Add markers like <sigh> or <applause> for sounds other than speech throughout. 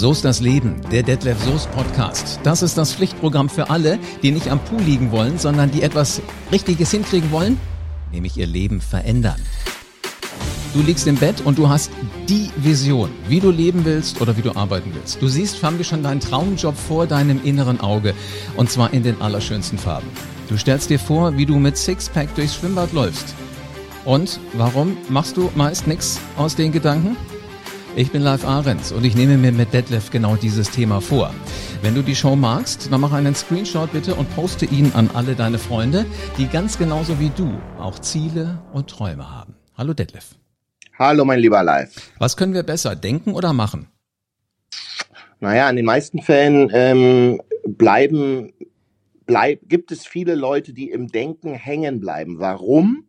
So ist das Leben, der Detlef Soest Podcast. Das ist das Pflichtprogramm für alle, die nicht am Pool liegen wollen, sondern die etwas Richtiges hinkriegen wollen, nämlich ihr Leben verändern. Du liegst im Bett und du hast die Vision, wie du leben willst oder wie du arbeiten willst. Du siehst förmlich schon deinen Traumjob vor deinem inneren Auge und zwar in den allerschönsten Farben. Du stellst dir vor, wie du mit Sixpack durchs Schwimmbad läufst. Und warum machst du meist nichts aus den Gedanken? Ich bin Live Ahrens und ich nehme mir mit Detlef genau dieses Thema vor. Wenn du die Show magst, dann mach einen Screenshot bitte und poste ihn an alle deine Freunde, die ganz genauso wie du auch Ziele und Träume haben. Hallo Detlef. Hallo mein lieber Live. Was können wir besser, denken oder machen? Naja, in den meisten Fällen ähm, bleiben, bleib, gibt es viele Leute, die im Denken hängen bleiben. Warum?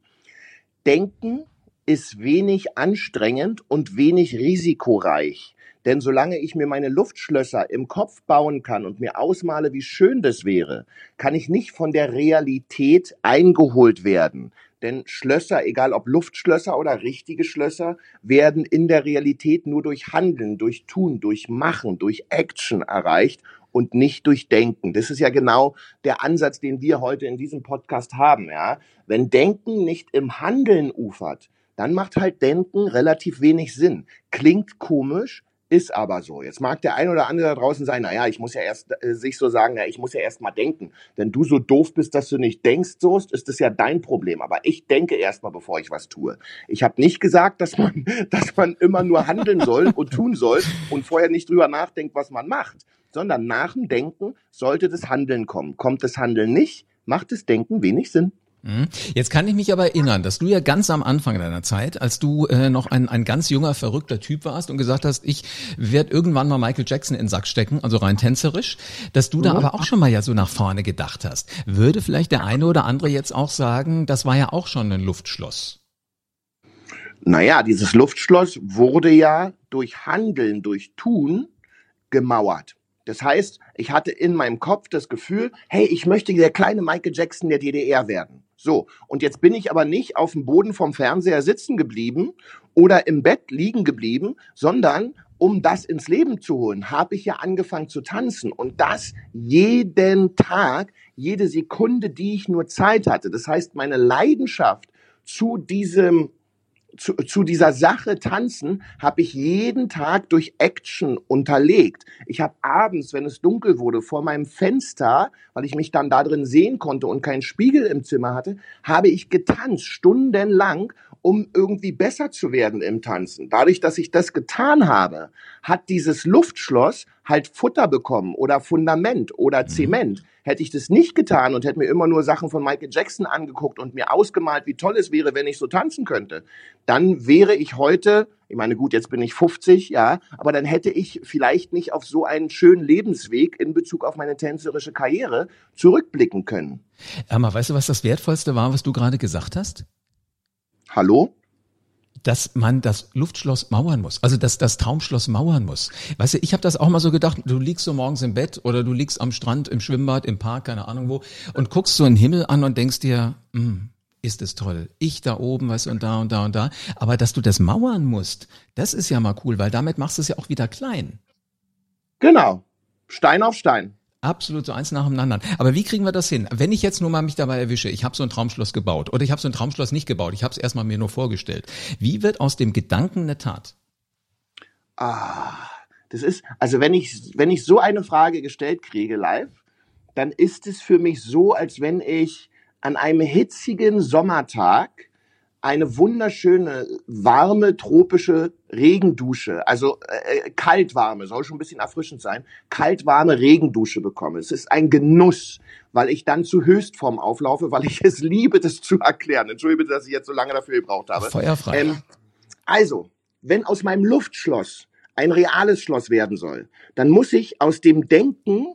Denken ist wenig anstrengend und wenig risikoreich. Denn solange ich mir meine Luftschlösser im Kopf bauen kann und mir ausmale, wie schön das wäre, kann ich nicht von der Realität eingeholt werden. Denn Schlösser, egal ob Luftschlösser oder richtige Schlösser, werden in der Realität nur durch Handeln, durch Tun, durch Machen, durch Action erreicht und nicht durch Denken. Das ist ja genau der Ansatz, den wir heute in diesem Podcast haben, ja. Wenn Denken nicht im Handeln ufert, dann macht halt Denken relativ wenig Sinn. Klingt komisch, ist aber so. Jetzt mag der ein oder andere da draußen sein, naja, ich muss ja erst äh, sich so sagen, ja, ich muss ja erst mal denken. Wenn du so doof bist, dass du nicht denkst, so ist, ist das ja dein Problem. Aber ich denke erst mal, bevor ich was tue. Ich habe nicht gesagt, dass man, <laughs> dass man immer nur handeln soll und tun soll und vorher nicht drüber nachdenkt, was man macht. Sondern nach dem Denken sollte das Handeln kommen. Kommt das Handeln nicht, macht das Denken wenig Sinn. Mhm. Jetzt kann ich mich aber erinnern, dass du ja ganz am Anfang deiner Zeit, als du äh, noch ein, ein ganz junger, verrückter Typ warst und gesagt hast, ich werde irgendwann mal Michael Jackson in den Sack stecken, also rein tänzerisch, dass du da mhm. aber auch schon mal ja so nach vorne gedacht hast. Würde vielleicht der eine oder andere jetzt auch sagen, das war ja auch schon ein Luftschloss? Naja, dieses Luftschloss wurde ja durch Handeln, durch Tun gemauert. Das heißt, ich hatte in meinem Kopf das Gefühl, hey, ich möchte der kleine Michael Jackson der DDR werden. So, und jetzt bin ich aber nicht auf dem Boden vom Fernseher sitzen geblieben oder im Bett liegen geblieben, sondern um das ins Leben zu holen, habe ich ja angefangen zu tanzen und das jeden Tag, jede Sekunde, die ich nur Zeit hatte. Das heißt, meine Leidenschaft zu diesem zu, zu dieser Sache tanzen habe ich jeden Tag durch Action unterlegt. Ich habe abends, wenn es dunkel wurde, vor meinem Fenster, weil ich mich dann da drin sehen konnte und keinen Spiegel im Zimmer hatte, habe ich getanzt stundenlang, um irgendwie besser zu werden im Tanzen. Dadurch, dass ich das getan habe, hat dieses Luftschloss halt Futter bekommen oder Fundament oder mhm. Zement. Hätte ich das nicht getan und hätte mir immer nur Sachen von Michael Jackson angeguckt und mir ausgemalt, wie toll es wäre, wenn ich so tanzen könnte, dann wäre ich heute, ich meine, gut, jetzt bin ich 50, ja, aber dann hätte ich vielleicht nicht auf so einen schönen Lebensweg in Bezug auf meine tänzerische Karriere zurückblicken können. Aber weißt du, was das Wertvollste war, was du gerade gesagt hast? Hallo? dass man das Luftschloss mauern muss, also dass das Traumschloss mauern muss. Weißt du, ich habe das auch mal so gedacht, du liegst so morgens im Bett oder du liegst am Strand, im Schwimmbad, im Park, keine Ahnung wo, und guckst so einen Himmel an und denkst dir, hm, ist es toll. Ich da oben, weißt du, und da und da und da. Aber dass du das mauern musst, das ist ja mal cool, weil damit machst du es ja auch wieder klein. Genau. Stein auf Stein. Absolut so eins nach dem anderen. Aber wie kriegen wir das hin? Wenn ich jetzt nur mal mich dabei erwische, ich habe so ein Traumschloss gebaut oder ich habe so ein Traumschloss nicht gebaut, ich habe es erstmal mir nur vorgestellt. Wie wird aus dem Gedanken eine Tat? Ah, das ist, also wenn ich, wenn ich so eine Frage gestellt kriege live, dann ist es für mich so, als wenn ich an einem hitzigen Sommertag eine wunderschöne, warme, tropische Regendusche, also äh, äh, kaltwarme, soll schon ein bisschen erfrischend sein, kaltwarme Regendusche bekomme. Es ist ein Genuss, weil ich dann zu Höchstform auflaufe, weil ich es liebe, das zu erklären. Entschuldige dass ich jetzt so lange dafür gebraucht habe. Feuerfrei. Ähm, also, wenn aus meinem Luftschloss ein reales Schloss werden soll, dann muss ich aus dem Denken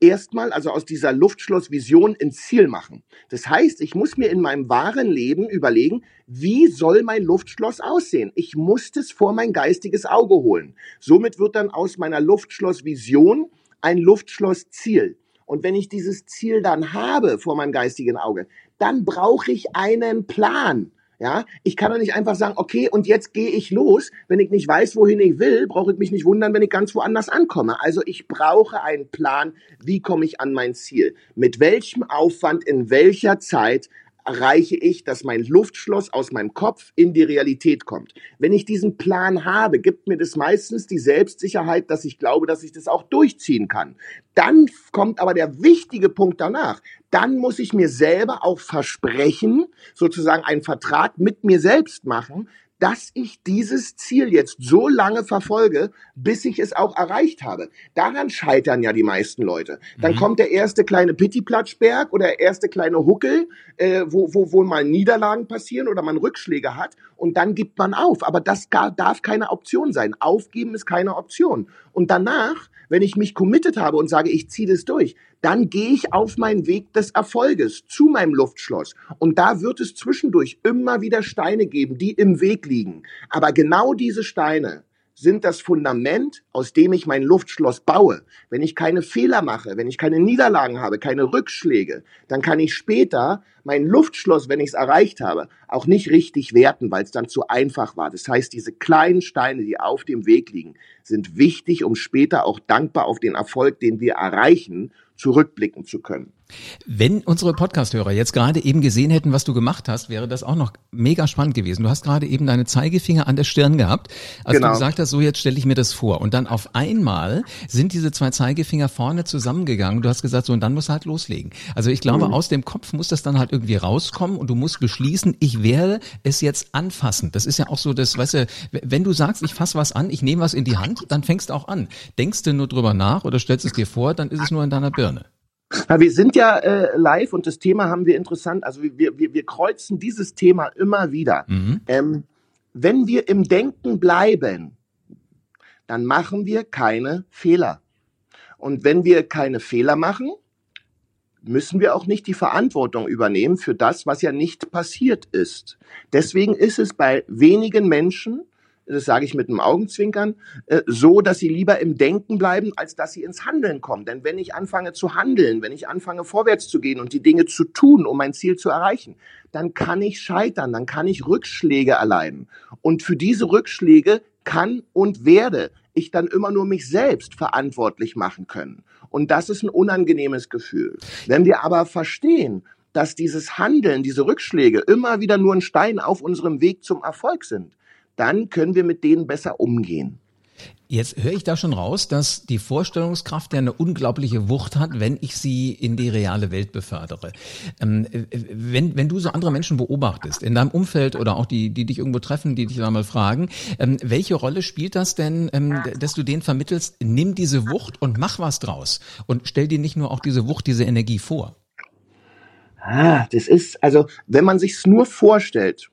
erstmal, also aus dieser Luftschlossvision ins Ziel machen. Das heißt, ich muss mir in meinem wahren Leben überlegen, wie soll mein Luftschloss aussehen? Ich muss es vor mein geistiges Auge holen. Somit wird dann aus meiner Luftschlossvision ein Luftschlossziel. Und wenn ich dieses Ziel dann habe vor meinem geistigen Auge, dann brauche ich einen Plan. Ja, ich kann doch nicht einfach sagen, okay, und jetzt gehe ich los. Wenn ich nicht weiß, wohin ich will, brauche ich mich nicht wundern, wenn ich ganz woanders ankomme. Also ich brauche einen Plan, wie komme ich an mein Ziel? Mit welchem Aufwand, in welcher Zeit erreiche ich, dass mein Luftschloss aus meinem Kopf in die Realität kommt. Wenn ich diesen Plan habe, gibt mir das meistens die Selbstsicherheit, dass ich glaube, dass ich das auch durchziehen kann. Dann kommt aber der wichtige Punkt danach. Dann muss ich mir selber auch versprechen, sozusagen einen Vertrag mit mir selbst machen, dass ich dieses Ziel jetzt so lange verfolge, bis ich es auch erreicht habe. Daran scheitern ja die meisten Leute. Dann mhm. kommt der erste kleine Pittiplatschberg oder der erste kleine Huckel, äh, wo, wo, wo mal Niederlagen passieren oder man Rückschläge hat und dann gibt man auf. Aber das gar, darf keine Option sein. Aufgeben ist keine Option. Und danach, wenn ich mich committed habe und sage, ich ziehe das durch, dann gehe ich auf meinen Weg des Erfolges zu meinem Luftschloss. Und da wird es zwischendurch immer wieder Steine geben, die im Weg liegen. Aber genau diese Steine, sind das Fundament, aus dem ich mein Luftschloss baue. Wenn ich keine Fehler mache, wenn ich keine Niederlagen habe, keine Rückschläge, dann kann ich später mein Luftschloss, wenn ich es erreicht habe, auch nicht richtig werten, weil es dann zu einfach war. Das heißt, diese kleinen Steine, die auf dem Weg liegen, sind wichtig, um später auch dankbar auf den Erfolg, den wir erreichen, zurückblicken zu können. Wenn unsere Podcasthörer jetzt gerade eben gesehen hätten, was du gemacht hast, wäre das auch noch mega spannend gewesen. Du hast gerade eben deine Zeigefinger an der Stirn gehabt, als genau. du gesagt hast, so jetzt stelle ich mir das vor. Und dann auf einmal sind diese zwei Zeigefinger vorne zusammengegangen. Du hast gesagt, so und dann musst du halt loslegen. Also ich glaube, mhm. aus dem Kopf muss das dann halt irgendwie rauskommen und du musst beschließen, ich werde es jetzt anfassen. Das ist ja auch so das, weißt du, wenn du sagst, ich fasse was an, ich nehme was in die Hand, dann fängst du auch an. Denkst du nur drüber nach oder stellst es dir vor, dann ist es nur in deiner Birne. Ja, wir sind ja äh, live und das Thema haben wir interessant. Also wir, wir, wir kreuzen dieses Thema immer wieder. Mhm. Ähm, wenn wir im Denken bleiben, dann machen wir keine Fehler. Und wenn wir keine Fehler machen, müssen wir auch nicht die Verantwortung übernehmen für das, was ja nicht passiert ist. Deswegen ist es bei wenigen Menschen das sage ich mit einem Augenzwinkern, äh, so, dass sie lieber im Denken bleiben, als dass sie ins Handeln kommen. Denn wenn ich anfange zu handeln, wenn ich anfange vorwärts zu gehen und die Dinge zu tun, um mein Ziel zu erreichen, dann kann ich scheitern, dann kann ich Rückschläge erleiden. Und für diese Rückschläge kann und werde ich dann immer nur mich selbst verantwortlich machen können. Und das ist ein unangenehmes Gefühl. Wenn wir aber verstehen, dass dieses Handeln, diese Rückschläge immer wieder nur ein Stein auf unserem Weg zum Erfolg sind, dann können wir mit denen besser umgehen. Jetzt höre ich da schon raus, dass die Vorstellungskraft ja eine unglaubliche Wucht hat, wenn ich sie in die reale Welt befördere. Ähm, wenn, wenn du so andere Menschen beobachtest, in deinem Umfeld oder auch die, die dich irgendwo treffen, die dich da mal fragen, ähm, welche Rolle spielt das denn, ähm, dass du denen vermittelst, nimm diese Wucht und mach was draus und stell dir nicht nur auch diese Wucht, diese Energie vor? Ah, das ist, also, wenn man sich's nur vorstellt,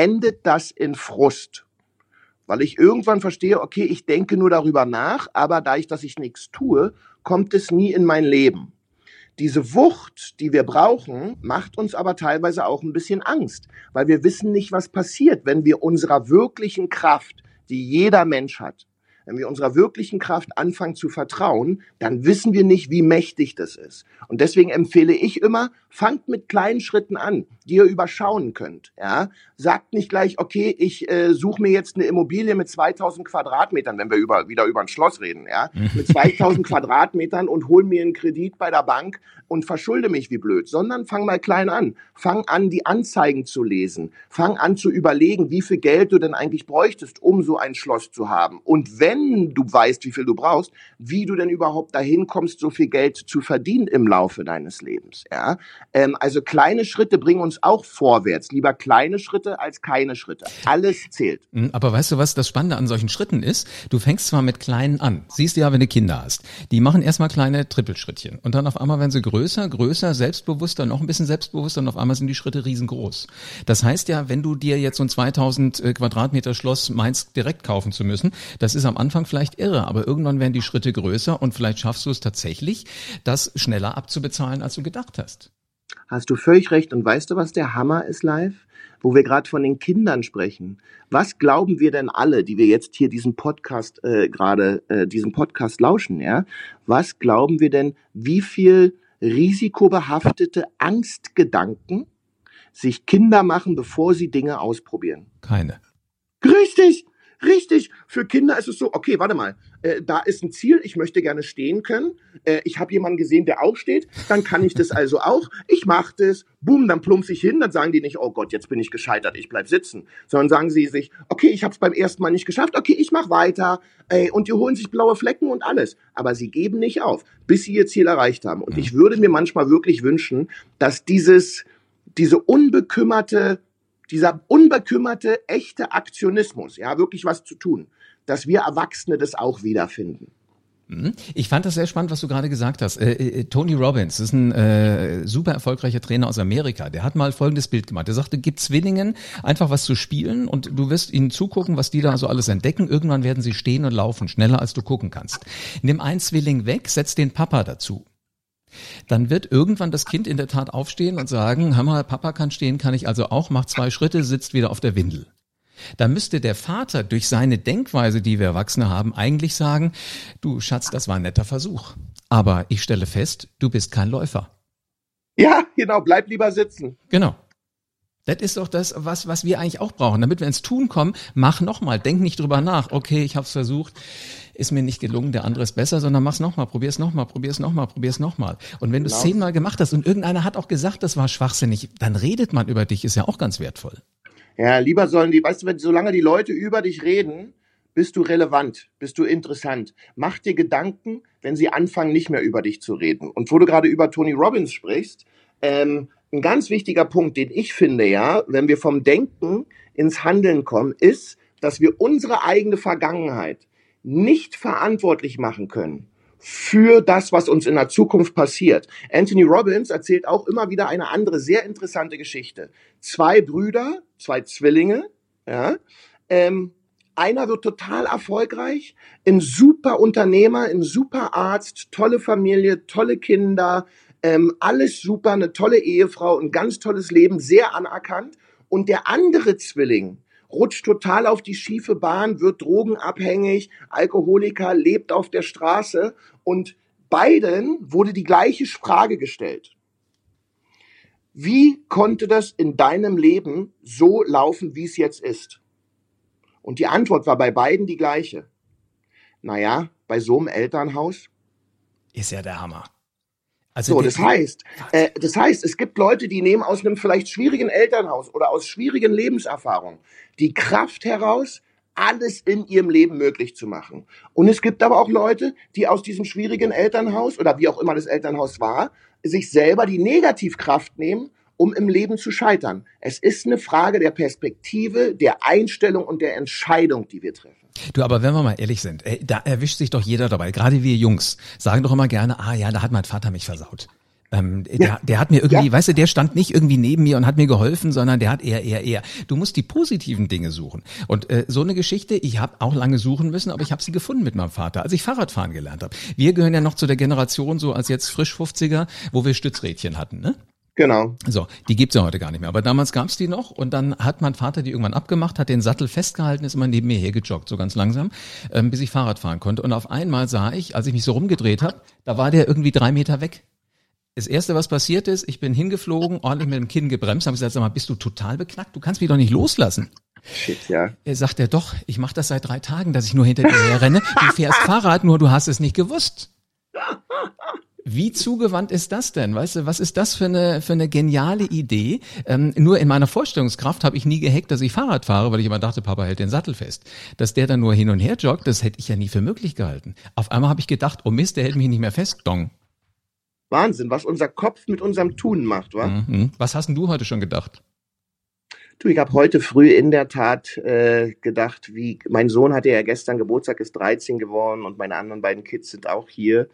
endet das in Frust. Weil ich irgendwann verstehe, okay, ich denke nur darüber nach, aber da ich, dass ich nichts tue, kommt es nie in mein Leben. Diese Wucht, die wir brauchen, macht uns aber teilweise auch ein bisschen Angst, weil wir wissen nicht, was passiert, wenn wir unserer wirklichen Kraft, die jeder Mensch hat, wenn wir unserer wirklichen Kraft anfangen zu vertrauen, dann wissen wir nicht, wie mächtig das ist. Und deswegen empfehle ich immer, fangt mit kleinen Schritten an, die ihr überschauen könnt. Ja? Sagt nicht gleich, okay, ich äh, suche mir jetzt eine Immobilie mit 2000 Quadratmetern, wenn wir über, wieder über ein Schloss reden, ja? <laughs> mit 2000 Quadratmetern und hol mir einen Kredit bei der Bank und verschulde mich wie blöd, sondern fang mal klein an. Fang an, die Anzeigen zu lesen. Fang an zu überlegen, wie viel Geld du denn eigentlich bräuchtest, um so ein Schloss zu haben. Und wenn du weißt, wie viel du brauchst, wie du denn überhaupt dahin kommst, so viel Geld zu verdienen im Laufe deines Lebens. Ja? Ähm, also kleine Schritte bringen uns auch vorwärts. Lieber kleine Schritte als keine Schritte. Alles zählt. Hm, aber weißt du, was das Spannende an solchen Schritten ist? Du fängst zwar mit kleinen an. Siehst du ja, wenn du Kinder hast. Die machen erstmal kleine Trippelschrittchen. Und dann auf einmal werden sie größer, größer, selbstbewusster, noch ein bisschen selbstbewusster und auf einmal sind die Schritte riesengroß. Das heißt ja, wenn du dir jetzt so ein 2000 äh, Quadratmeter Schloss meinst, direkt kaufen zu müssen, das ist am Anfang vielleicht irre, aber irgendwann werden die Schritte größer und vielleicht schaffst du es tatsächlich, das schneller abzubezahlen, als du gedacht hast. Hast du völlig recht. Und weißt du, was der Hammer ist live? Wo wir gerade von den Kindern sprechen. Was glauben wir denn alle, die wir jetzt hier diesen Podcast äh, gerade, äh, diesen Podcast lauschen, ja? Was glauben wir denn, wie viel risikobehaftete Angstgedanken sich Kinder machen, bevor sie Dinge ausprobieren? Keine. Richtig, richtig. Für Kinder ist es so, okay, warte mal, äh, da ist ein Ziel, ich möchte gerne stehen können. Äh, ich habe jemanden gesehen, der auch steht, dann kann ich das also auch. Ich mache das, boom, dann plumpse ich hin, dann sagen die nicht, oh Gott, jetzt bin ich gescheitert, ich bleib sitzen, sondern sagen sie sich, okay, ich habe es beim ersten Mal nicht geschafft, okay, ich mache weiter. Ey, und die holen sich blaue Flecken und alles. Aber sie geben nicht auf, bis sie ihr Ziel erreicht haben. Und ich würde mir manchmal wirklich wünschen, dass dieses, diese unbekümmerte dieser unbekümmerte, echte Aktionismus, ja, wirklich was zu tun, dass wir Erwachsene das auch wiederfinden. Mhm. Ich fand das sehr spannend, was du gerade gesagt hast. Äh, äh, Tony Robbins ist ein äh, super erfolgreicher Trainer aus Amerika. Der hat mal folgendes Bild gemacht. Er sagte, gib Zwillingen einfach was zu spielen und du wirst ihnen zugucken, was die da so alles entdecken. Irgendwann werden sie stehen und laufen, schneller als du gucken kannst. Nimm einen Zwilling weg, setz den Papa dazu dann wird irgendwann das Kind in der Tat aufstehen und sagen, mal, Papa kann stehen, kann ich also auch, macht zwei Schritte, sitzt wieder auf der Windel. Da müsste der Vater durch seine Denkweise, die wir Erwachsene haben, eigentlich sagen, du Schatz, das war ein netter Versuch. Aber ich stelle fest, du bist kein Läufer. Ja, genau, bleib lieber sitzen. Genau. Das ist doch das, was, was wir eigentlich auch brauchen. Damit wir ins Tun kommen, mach nochmal, denk nicht drüber nach. Okay, ich habe es versucht, ist mir nicht gelungen, der andere ist besser, sondern mach's nochmal, probier's nochmal, probier's nochmal, probier's nochmal. Und wenn du es genau. zehnmal gemacht hast und irgendeiner hat auch gesagt, das war schwachsinnig, dann redet man über dich, ist ja auch ganz wertvoll. Ja, lieber sollen die, weißt du, wenn, solange die Leute über dich reden, bist du relevant, bist du interessant. Mach dir Gedanken, wenn sie anfangen, nicht mehr über dich zu reden. Und wo du gerade über Tony Robbins sprichst, ähm, ein ganz wichtiger Punkt, den ich finde, ja, wenn wir vom Denken ins Handeln kommen, ist, dass wir unsere eigene Vergangenheit nicht verantwortlich machen können für das, was uns in der Zukunft passiert. Anthony Robbins erzählt auch immer wieder eine andere sehr interessante Geschichte. Zwei Brüder, zwei Zwillinge, ja, ähm, einer wird total erfolgreich, ein super Unternehmer, ein super Arzt, tolle Familie, tolle Kinder, ähm, alles super, eine tolle Ehefrau, ein ganz tolles Leben, sehr anerkannt. Und der andere Zwilling rutscht total auf die schiefe Bahn, wird drogenabhängig, Alkoholiker, lebt auf der Straße. Und beiden wurde die gleiche Frage gestellt. Wie konnte das in deinem Leben so laufen, wie es jetzt ist? Und die Antwort war bei beiden die gleiche. Naja, bei so einem Elternhaus. Ist ja der Hammer. Also so, das heißt, äh, das heißt, es gibt Leute, die nehmen aus einem vielleicht schwierigen Elternhaus oder aus schwierigen Lebenserfahrungen die Kraft heraus, alles in ihrem Leben möglich zu machen. Und es gibt aber auch Leute, die aus diesem schwierigen Elternhaus oder wie auch immer das Elternhaus war, sich selber die Negativkraft nehmen, um im Leben zu scheitern. Es ist eine Frage der Perspektive, der Einstellung und der Entscheidung, die wir treffen. Du, aber wenn wir mal ehrlich sind, äh, da erwischt sich doch jeder dabei. Gerade wir Jungs sagen doch immer gerne, ah ja, da hat mein Vater mich versaut. Ähm, ja. der, der hat mir irgendwie, ja. weißt du, der stand nicht irgendwie neben mir und hat mir geholfen, sondern der hat eher, eher, eher. Du musst die positiven Dinge suchen. Und äh, so eine Geschichte, ich habe auch lange suchen müssen, aber ich habe sie gefunden mit meinem Vater, als ich Fahrradfahren gelernt habe. Wir gehören ja noch zu der Generation so als jetzt frisch 50er, wo wir Stützrädchen hatten, ne? Genau. So, die gibt's ja heute gar nicht mehr. Aber damals gab's die noch und dann hat mein Vater die irgendwann abgemacht, hat den Sattel festgehalten, ist immer neben mir hergejoggt, so ganz langsam, ähm, bis ich Fahrrad fahren konnte. Und auf einmal sah ich, als ich mich so rumgedreht habe, da war der irgendwie drei Meter weg. Das erste, was passiert ist, ich bin hingeflogen, ordentlich mit dem Kinn gebremst, habe gesagt, sag mal, bist du total beknackt? Du kannst mich doch nicht loslassen. Shit, ja. Er sagt er doch, ich mache das seit drei Tagen, dass ich nur hinter dir herrenne. Du fährst Fahrrad, nur du hast es nicht gewusst. Wie zugewandt ist das denn? Weißt du, was ist das für eine, für eine geniale Idee? Ähm, nur in meiner Vorstellungskraft habe ich nie gehackt, dass ich Fahrrad fahre, weil ich immer dachte, Papa hält den Sattel fest. Dass der dann nur hin und her joggt, das hätte ich ja nie für möglich gehalten. Auf einmal habe ich gedacht, oh Mist, der hält mich nicht mehr fest, dong. Wahnsinn, was unser Kopf mit unserem Tun macht, wa? Mhm. Was hast denn du heute schon gedacht? Du, ich habe heute früh in der Tat äh, gedacht, wie mein Sohn hatte ja gestern Geburtstag, ist 13 geworden und meine anderen beiden Kids sind auch hier.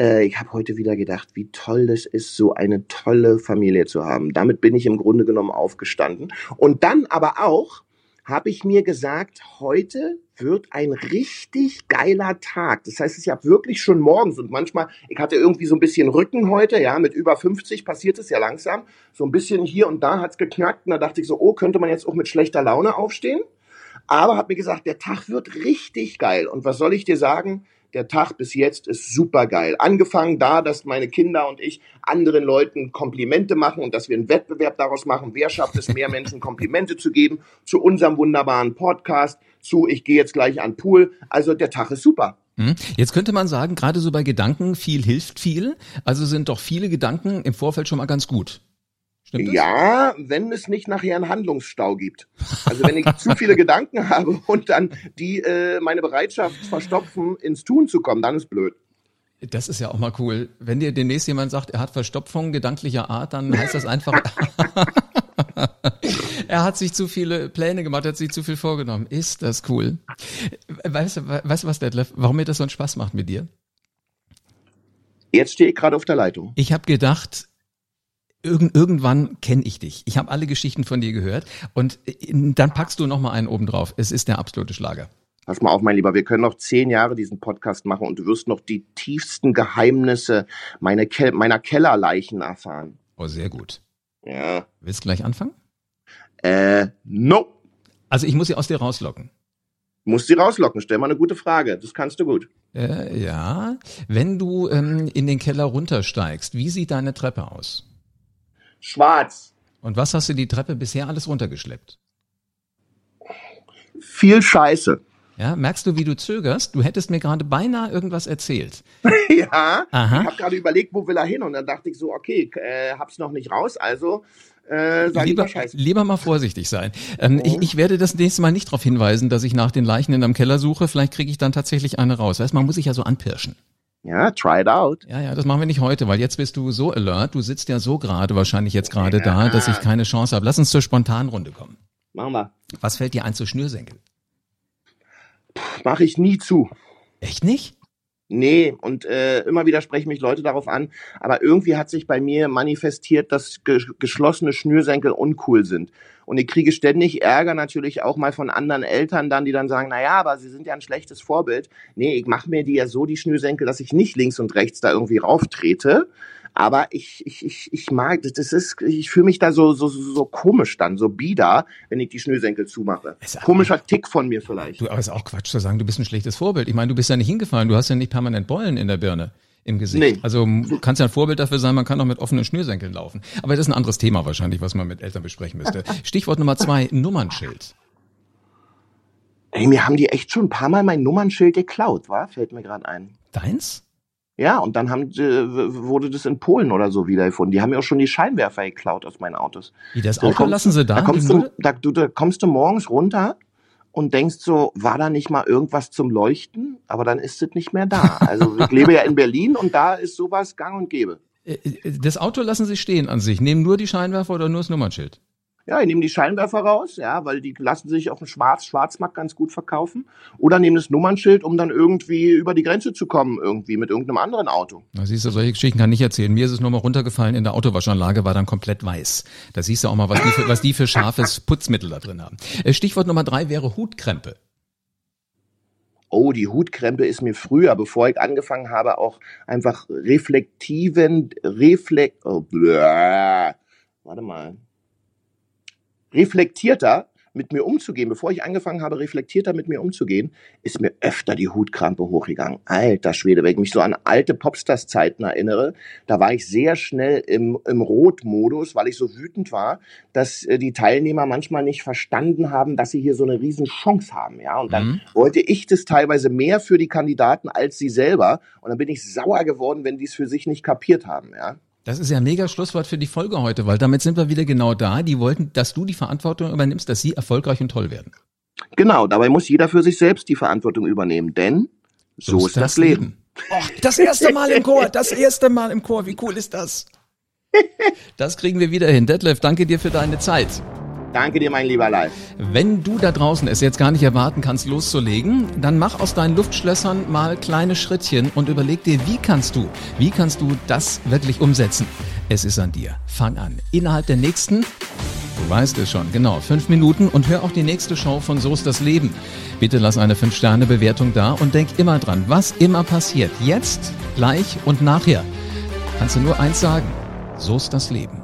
Äh, ich habe heute wieder gedacht, wie toll es ist, so eine tolle Familie zu haben. Damit bin ich im Grunde genommen aufgestanden. Und dann aber auch habe ich mir gesagt, heute wird ein richtig geiler Tag. Das heißt, es ist ja wirklich schon morgens und manchmal, ich hatte irgendwie so ein bisschen Rücken heute, ja, mit über 50 passiert es ja langsam. So ein bisschen hier und da hat's geknackt und da dachte ich so, oh, könnte man jetzt auch mit schlechter Laune aufstehen? Aber habe mir gesagt, der Tag wird richtig geil. Und was soll ich dir sagen? Der Tag bis jetzt ist super geil. Angefangen da, dass meine Kinder und ich anderen Leuten Komplimente machen und dass wir einen Wettbewerb daraus machen. Wer schafft es, mehr Menschen Komplimente zu geben? Zu unserem wunderbaren Podcast, zu ich gehe jetzt gleich an Pool. Also der Tag ist super. Hm? Jetzt könnte man sagen, gerade so bei Gedanken, viel hilft viel. Also sind doch viele Gedanken im Vorfeld schon mal ganz gut. Stimmt ja, wenn es nicht nachher einen Handlungsstau gibt. Also wenn ich zu viele Gedanken <laughs> habe und dann die äh, meine Bereitschaft verstopfen, ins Tun zu kommen, dann ist blöd. Das ist ja auch mal cool. Wenn dir demnächst jemand sagt, er hat Verstopfung gedanklicher Art, dann heißt das einfach, <laughs> er hat sich zu viele Pläne gemacht, er hat sich zu viel vorgenommen. Ist das cool? Weißt du, weißt du was, Detlef, warum mir das so einen Spaß macht mit dir? Jetzt stehe ich gerade auf der Leitung. Ich habe gedacht, Irgend, irgendwann kenne ich dich. Ich habe alle Geschichten von dir gehört und äh, dann packst du noch mal einen oben drauf. Es ist der absolute Schlager. Pass mal auf, mein Lieber, wir können noch zehn Jahre diesen Podcast machen und du wirst noch die tiefsten Geheimnisse meiner, Ke meiner Kellerleichen erfahren. Oh, sehr gut. Ja. Willst du gleich anfangen? Äh, no. Also ich muss sie aus dir rauslocken. Muss sie rauslocken. Stell mal eine gute Frage. Das kannst du gut. Äh, ja. Wenn du ähm, in den Keller runtersteigst, wie sieht deine Treppe aus? Schwarz. Und was hast du die Treppe bisher alles runtergeschleppt? Viel Scheiße. Ja, merkst du, wie du zögerst? Du hättest mir gerade beinahe irgendwas erzählt. <laughs> ja, Aha. ich habe gerade überlegt, wo will er hin? Und dann dachte ich so, okay, äh, hab's noch nicht raus, also äh, lieber, mal Scheiße. lieber mal vorsichtig sein. Ähm, mhm. ich, ich werde das nächste Mal nicht darauf hinweisen, dass ich nach den Leichen in einem Keller suche. Vielleicht kriege ich dann tatsächlich eine raus. Weißt, man muss sich ja so anpirschen. Ja, try it out. Ja, ja, das machen wir nicht heute, weil jetzt bist du so alert. Du sitzt ja so gerade, wahrscheinlich jetzt gerade ja. da, dass ich keine Chance habe. Lass uns zur Spontanrunde kommen. Machen wir. Was fällt dir ein zu Schnürsenkel? Mache ich nie zu. Echt nicht? Nee, und äh, immer wieder sprechen mich Leute darauf an, aber irgendwie hat sich bei mir manifestiert, dass ge geschlossene Schnürsenkel uncool sind. Und ich kriege ständig Ärger natürlich auch mal von anderen Eltern dann, die dann sagen, na ja, aber sie sind ja ein schlechtes Vorbild. Nee, ich mache mir die ja so, die Schnürsenkel, dass ich nicht links und rechts da irgendwie rauftrete. Aber ich, ich, ich, ich mag, das ist, ich fühle mich da so, so, so komisch dann, so bieder, wenn ich die Schnürsenkel zumache. Komischer Tick von mir vielleicht. Du, aber ist auch Quatsch zu sagen, du bist ein schlechtes Vorbild. Ich meine, du bist ja nicht hingefallen, du hast ja nicht permanent Beulen in der Birne im Gesicht. Nee. Also kannst ja ein Vorbild dafür sein, man kann auch mit offenen Schnürsenkeln laufen. Aber das ist ein anderes Thema wahrscheinlich, was man mit Eltern besprechen müsste. <laughs> Stichwort Nummer zwei, Nummernschild. Ey, mir haben die echt schon ein paar Mal mein Nummernschild geklaut, war? Fällt mir gerade ein. Deins? Ja, und dann haben, äh, wurde das in Polen oder so wiedergefunden. Die haben ja auch schon die Scheinwerfer geklaut aus meinen Autos. Wie das Auto kommst, lassen sie da? Da kommst, du, da, du, da kommst du morgens runter und denkst so, war da nicht mal irgendwas zum Leuchten? Aber dann ist es nicht mehr da. Also <laughs> ich lebe ja in Berlin und da ist sowas gang und gäbe. Äh, äh, das Auto lassen Sie stehen an sich. Nehmen nur die Scheinwerfer oder nur das Nummernschild? Ja, die nehmen die Scheinwerfer raus, ja, weil die lassen sich auf dem Schwarz Schwarzmarkt ganz gut verkaufen. Oder nehmen das Nummernschild, um dann irgendwie über die Grenze zu kommen, irgendwie mit irgendeinem anderen Auto. Da siehst du, solche Geschichten kann ich erzählen. Mir ist es nur mal runtergefallen in der Autowaschanlage, war dann komplett weiß. Da siehst du auch mal, was die für, was die für scharfes <laughs> Putzmittel da drin haben. Äh, Stichwort Nummer drei wäre Hutkrempe. Oh, die Hutkrempe ist mir früher, bevor ich angefangen habe, auch einfach reflektiven, reflekt, oh, warte mal, reflektierter mit mir umzugehen, bevor ich angefangen habe, reflektierter mit mir umzugehen, ist mir öfter die Hutkrampe hochgegangen. Alter Schwede, wenn ich mich so an alte Popstars-Zeiten erinnere, da war ich sehr schnell im, im Rot-Modus, weil ich so wütend war, dass äh, die Teilnehmer manchmal nicht verstanden haben, dass sie hier so eine riesen Chance haben, ja. Und dann mhm. wollte ich das teilweise mehr für die Kandidaten als sie selber. Und dann bin ich sauer geworden, wenn die es für sich nicht kapiert haben, ja. Das ist ja ein mega Schlusswort für die Folge heute, weil damit sind wir wieder genau da. Die wollten, dass du die Verantwortung übernimmst, dass sie erfolgreich und toll werden. Genau, dabei muss jeder für sich selbst die Verantwortung übernehmen, denn so, so ist das, das Leben. Leben. Oh, das erste Mal im Chor, das erste Mal im Chor, wie cool ist das? <laughs> <laughs> Das kriegen wir wieder hin. Detlef, danke dir für deine Zeit. Danke dir, mein lieber Live. Wenn du da draußen es jetzt gar nicht erwarten kannst, loszulegen, dann mach aus deinen Luftschlössern mal kleine Schrittchen und überleg dir, wie kannst du, wie kannst du das wirklich umsetzen? Es ist an dir. Fang an. Innerhalb der nächsten, du weißt es schon, genau, fünf Minuten und hör auch die nächste Show von So ist das Leben. Bitte lass eine 5-Sterne-Bewertung da und denk immer dran, was immer passiert, jetzt, gleich und nachher, kannst du nur eins sagen. So ist das Leben.